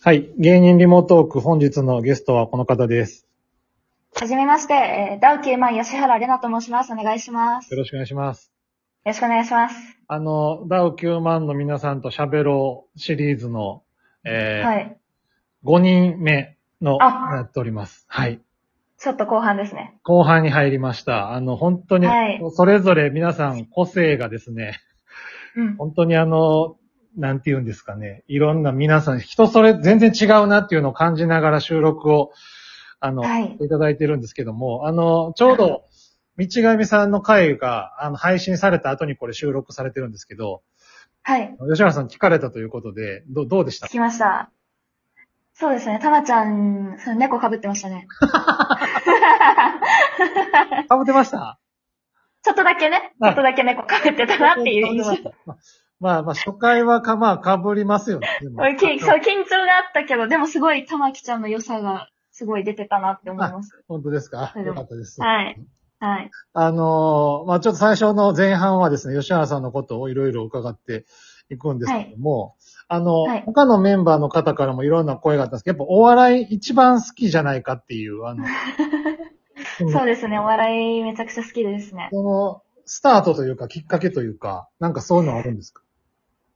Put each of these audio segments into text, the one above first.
はい。芸人リモートーク、本日のゲストはこの方です。はじめまして、えーダウ9万吉原玲奈と申します。お願いします。よよろしくお願いします。ろしくお願いします。あの、ダウ9万の皆さんと喋ろうシリーズの、えーはい。5人目の、あやっております。はい。ちょっと後半ですね。後半に入りました。あの、本当にはい、それぞれ皆さん個性がですね、うん。本当にあの、なんて言うんですかね。いろんな皆さん、人それ全然違うなっていうのを感じながら収録を、あの、はいいただいてるんですけども、あの、ちょうど、道上さんの回が、あの、配信された後にこれ収録されてるんですけど、はい。吉原さん聞かれたということで、どどうでした？聞きました。そうですね。たまちゃん、その猫被ってましたね。かぶってました？ちょっとだけね、ちょっとだけ猫被ってたなっていう印象。まあまあ、初回はか、まあ、かぶりますよね。でも きそう、緊張があったけど、でもすごい玉木ちゃんの良さがすごい出てたなって思います。本当ですか？よかったです。はい。はい。あのーまあちょっと最初の前半はですね、吉原さんのことをいろいろ伺っていくんですけども、あの、はい他のメンバーの方からもいろんな声があったんですけど、やっぱお笑い一番好きじゃないかっていう、あの、そうですね。お笑いめちゃくちゃ好きですね。その、スタートというか、きっかけというか、なんかそういうのあるんですか？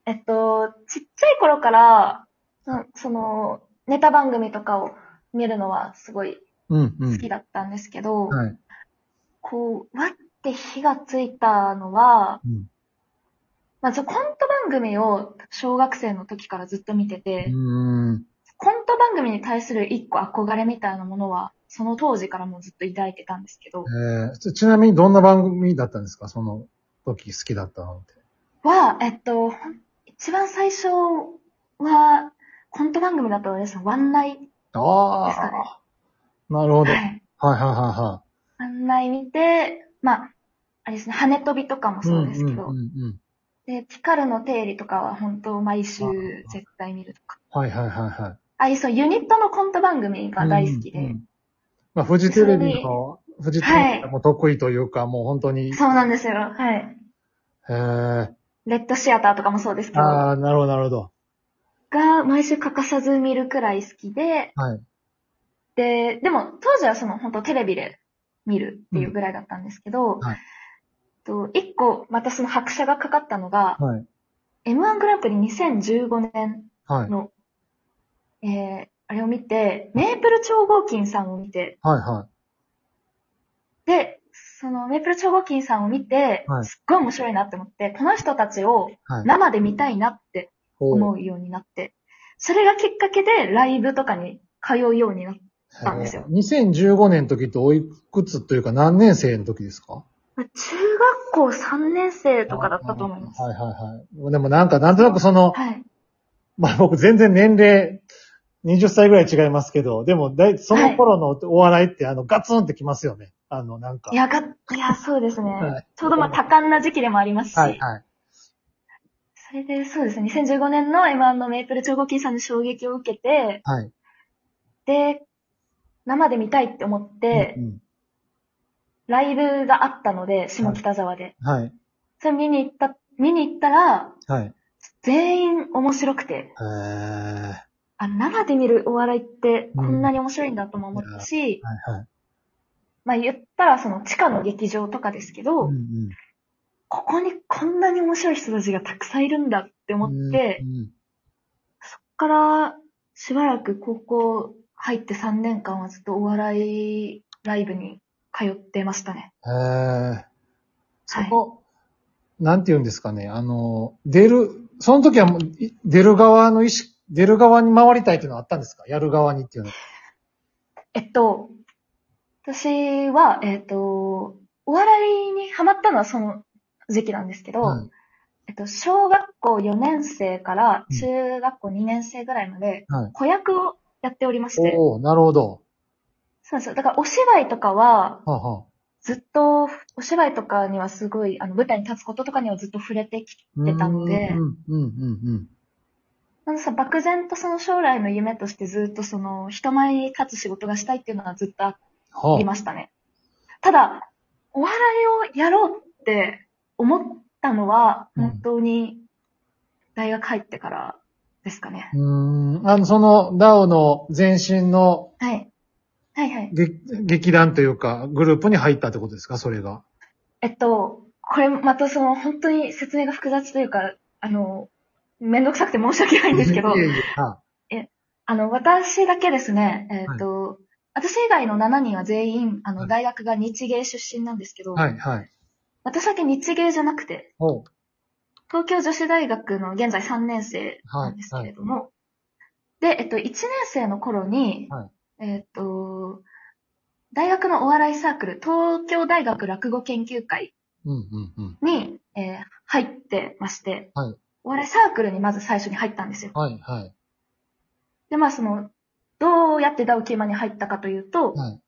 えっと、ちっちゃい頃から、うんその、ネタ番組とかを見るのはすごいうん、うん。好きだったんですけど、はい。こう、わって火がついたのは、うん。まあ、コント番組を小学生の時からずっと見てて、うーん。コント番組に対する一個憧れみたいなものは、その当時からもずっと抱いてたんですけど、えーちちなみにどんな番組だったんですか？その時好きだったのって。は、えっと、一番最初は、コント番組だったのです。ワンナイですかね。ああ、なるほど。はいはい。はいはいは案内見て、まあ、あれですね、羽飛びとかもい。そうですけど、うんうんうんうん。で、ピカルの定理とかは本当毎週絶対見るとか。はいはいはいはい。ああいうそうユニットのコント番組が大好きで、うんうんまあ、フジテレビの、フジテレビも得意というか、もう本当に。そうなんですよ。はい。へえ。レッドシアターとかもそうですけど、ああ、なるほどなるほど。が毎週欠かさず見るくらい好きで、はい。で、でも当時はその本当テレビで見るっていうぐらいだったんですけど、はいと一個またその拍車がかかったのが、はい。M1 グランプリ2015年はい。の、えー、あれを見て、メープル超合金さんを見て、はいはで、そのメープル超合金さんを見て、はいすっごい面白いなって思って、この人たちをい。はい。生で見たいなってほ思うようになって、それがきっかけでライブとかに通うようになって、たんですよへー2015年の時っておいくつというか何年生の時ですか？中学校3年生とかだったと思います。はいはいはい。でもなんか、なんとなくその、はい。まあ僕全然年齢、20歳ぐらい違いますけど、でもだい、その頃のお笑いってあの、ガツンってきますよね。あの、なんか。いや、が、いや、そうですね。はいちょうどまあ多感な時期でもありますし、はいはい。それでそうですね、2015年の M1 のメープル超合金さんの衝撃を受けて、はい。で、生で見たいって思って、うんライブがあったので、下北沢で。うんはい。それ見に行った、見に行ったら、はい。全員面白くて、へーあ、生で見るお笑いってこんなに面白いんだとも思ったし、はいはい。まあ言ったらその地下の劇場とかですけど、うんうんここにこんなに面白い人たちがたくさんいるんだって思って、うんうんそっからしばらく高校入って3年間はずっとお笑いライブに通ってましたね。へえ。そこ、なんて言うんですかね。あの、出る、その時はもうい出る側の意識、出る側に回りたいっていうのはあったんですか？やる側にっていうのは。えっと、私は、えっと、お笑いにハマったのはその時期なんですけど、はいえっと、小学校4年生からうん中学校2年生ぐらいまではい。子役をやっておりまして、おおなるほど。そうですよ。だからお芝居とかは、はあはあずっと、お芝居とかにはすごい、あの、舞台に立つこととかにはずっと触れてきてたのでうん、うんうんうんなんでさ、漠然とその将来の夢としてずっとその、人前に立つ仕事がしたいっていうのはずっとあはりましたね。ただ、お笑いをやろうって思ったのは、うん本当に大学入ってからですかね。うーん。あの、その、ダオの前身のはい。はいはい。劇劇団というか、グループに入ったってことですか？それが。えっと、これまたその本当に説明が複雑というか、あの、めんどくさくて申し訳ないんですけどい、えいえはあの、私だけですね、えっと、私以外の7人は全員、あの、はい大学が日芸出身なんですけど、はい、はい。私だけ日芸じゃなくて、おう東京女子大学の現在3年生なんですけれども、で、えっと、1年生の頃に、はいえっと、大学のお笑いサークル、東京大学落語研究会うん、うん、うん。に、えー入ってまして、はいお笑いサークルにまず最初に入ったんですよ。はい、はい。で、まあその、どうやってダウキーマに入ったかというと、はい。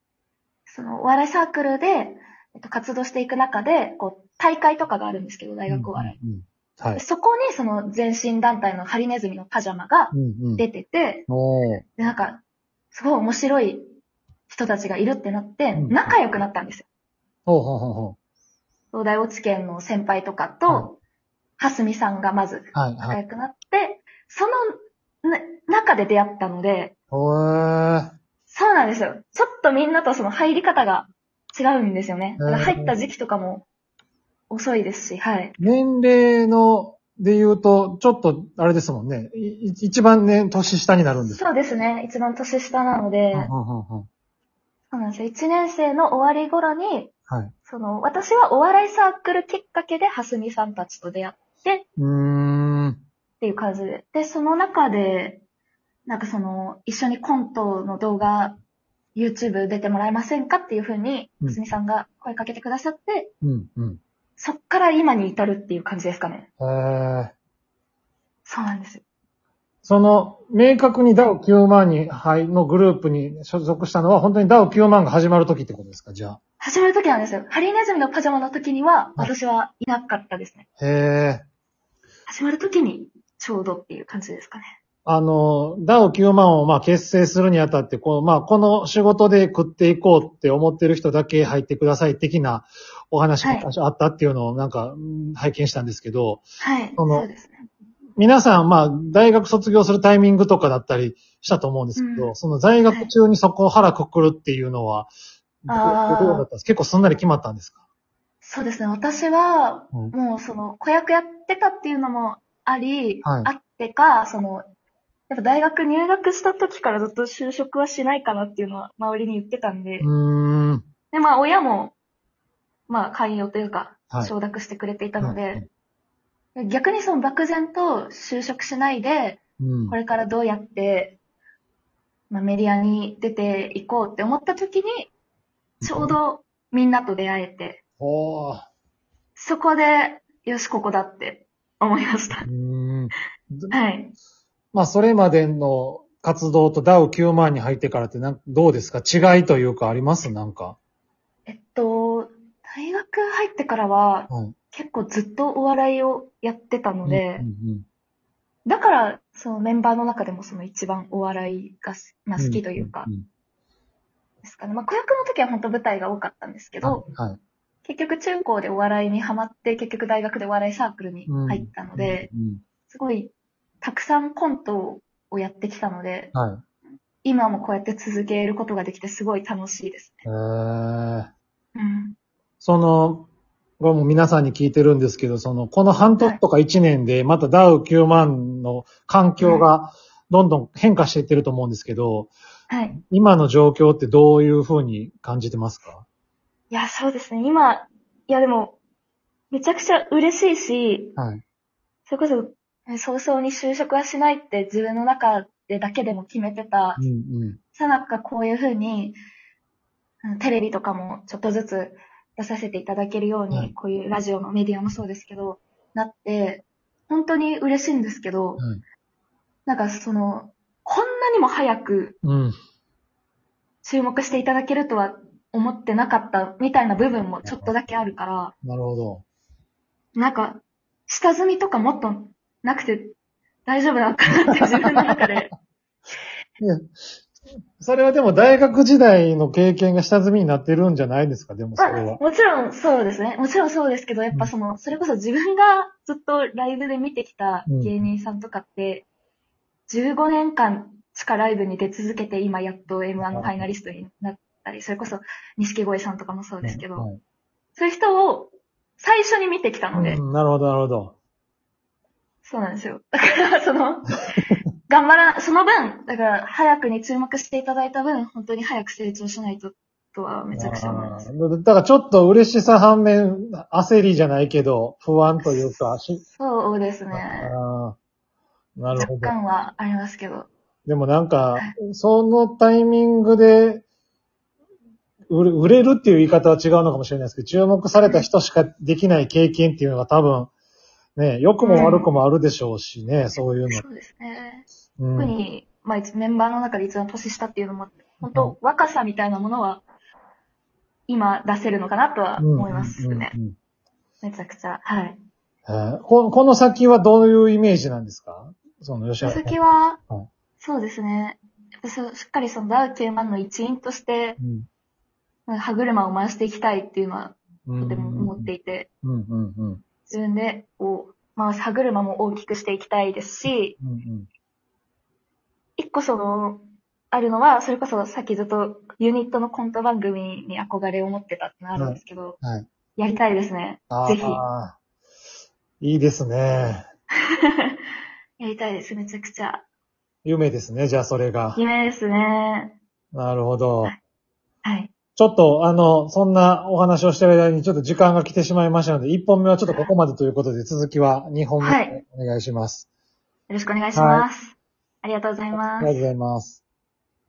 そのお笑いサークルで、えっと、活動していく中で、こう、大会とかがあるんですけど、大学お笑い。うんうんうんはい。そこにその前身団体のハリネズミのパジャマがうん、うん。出てて、おーで、なんか、すごい面白い人たちがいるってなって、うん仲良くなったんですよ。ほうほうほうほ東大落ち県の先輩とかはと、はすみさんがまずう。はい、仲はい。良くなって、その、な中で出会ったので、おー。そうなんですよ。ちょっとみんなとその入り方が違うんですよね。だからへー入った時期とかも遅いですし、はい。年齢の、で言うと、ちょっと、あれですもんね。いい一番ね、年下になるんですかそうですね。一番年下なので、うんうんうんうんそうなんですよ。一年生の終わり頃に、はい。その、私はお笑いサークルきっかけで、はすみさんたちと出会って、うーん。っていう感じで。で、その中で、なんかその、一緒にコントの動画、YouTube 出てもらえませんかっていうふうに、すみさんが声かけてくださって、うん、うん。そっから今に至るっていう感じですかね。へー。そうなんですよ。その、明確にダウ9万に、はい、のグループに所属したのは、本当にダウ9万が始まる時ってことですかじゃあ。始まる時なんですよ。ハリネズミのパジャマの時には、はい私はいなかったですね。へー。始まる時に、ちょうどっていう感じですかね。あの、ダウ9万をまあ結成するにあたって、この、まあ、この仕事で食っていこうって思ってる人だけ入ってください的なお話があったっていうのをなんか、うん拝見したんですけど、はい。そのそうですね。皆さん、まあ、大学卒業するタイミングとかだったりしたと思うんですけど、うんその在学中にそこを腹くくるっていうのは、どあーどうだったんですか？結構すんなり決まったんですか？そうですね。私は、うんもうその、子役やってたっていうのもあり、はい。あってか、その、やっぱ大学入学した時からずっと就職はしないかなっていうのは周りに言ってたんで、ん。で、まあ親も、まあ寛容というかはい、承諾してくれていたのうんで、逆にその漠然と就職しないで、うん。これからどうやって、まあ、メディアに出ていこうって思った時に、ちょうどみんなと出会えて、そこで、よし、ここだって思いました。はい。まあ、それまでの活動とダウ9万に入ってからってなんどうですか？違いというかあります？なんか。えっと、大学入ってからは、はい。結構ずっとお笑いをやってたので、うんうんだから、そのメンバーの中でもその一番お笑いがす、まあ、好きというかん、んですかね。まあ、子役の時は本当舞台が多かったんですけど、はいはい。結局中高でお笑いにハマって、結局大学でお笑いサークルに入ったので、うんすごい、たくさんコントをやってきたので、はい。今もこうやって続けることができてすごい楽しいですえね。ー、うん。その、これも皆さんに聞いてるんですけど、その、この半年とか1年で、またダウ9万の環境がどんどん変化していってると思うんですけど、はい。今の状況ってどういうふうに感じてますか？いや、そうですね。今、いやでも、めちゃくちゃ嬉しいし、はい。それこそ、え早々に就職はしないって自分の中でだけでも決めてたう、んうん。さなかこういうふうに、うんテレビとかもちょっとずつ出させていただけるように、はいこういうラジオのメディアもそうですけど、なって、本当に嬉しいんですけど、はい。なんかその、こんなにも早くうん。注目していただけるとは思ってなかったみたいな部分もちょっとだけあるから、なるほど。なんか、下積みとかもっとなくて大丈夫なのかなって自分の中で。いやそれはでも大学時代の経験が下積みになってるんじゃないですか？でもそまあれは。もちろんそうですね。もちろんそうですけど、やっぱその、それこそ自分がずっとライブで見てきた芸人さんとかって、15年間地下ライブに出続けて、今やっと M1 のファイナリストになったり、それこそ錦鯉さんとかもそうですけど、はいそういう人を最初に見てきたので、うんなるほど、なるほど。そうなんですよ。だから、その、頑張ら、その分、だから、早くに注目していただいた分、本当に早く成長しないと、とはめちゃくちゃ思います。だからちょっと嬉しさ反面、焦りじゃないけど、不安というか、しそうですね。なるほど。若干はありますけど。でもなんか、そのタイミングで、売れ売れるっていう言い方は違うのかもしれないですけど、注目された人しかできない経験っていうのが多分、ね、良くも悪くもあるでしょうしね、そういうの。そうですね。うん特に、まあ、メンバーの中で一番年下っていうのも本当、若さみたいなものは、今出せるのかなとは思いますね。うんうんうんめちゃくちゃ。はい。えーここの先はどういうイメージなんですか？その吉原さん。続きははい、そうですね。しっかりそのダウ9万の一員として、うんまあ歯車を回していきたいっていうのはうんとても思っていて、自分でこう回す歯車も大きくしていきたいですし、うんうん一個その、あるのは、それこそさっきずっとユニットのコント番組に憧れを持ってたってのあるんですけど、はい。やりたいですね。あぜひ。あ、いいですね。やりたいです、めちゃくちゃ。夢ですね、じゃあそれが。夢ですね。なるほど。はい。ちょっと、あの、そんなお話をしてる間にちょっと時間が来てしまいましたので、1本目はちょっとここまでということで、続きは2本目はいお願いします。よろしくお願いします。ありがとうございますありがとう。ございます。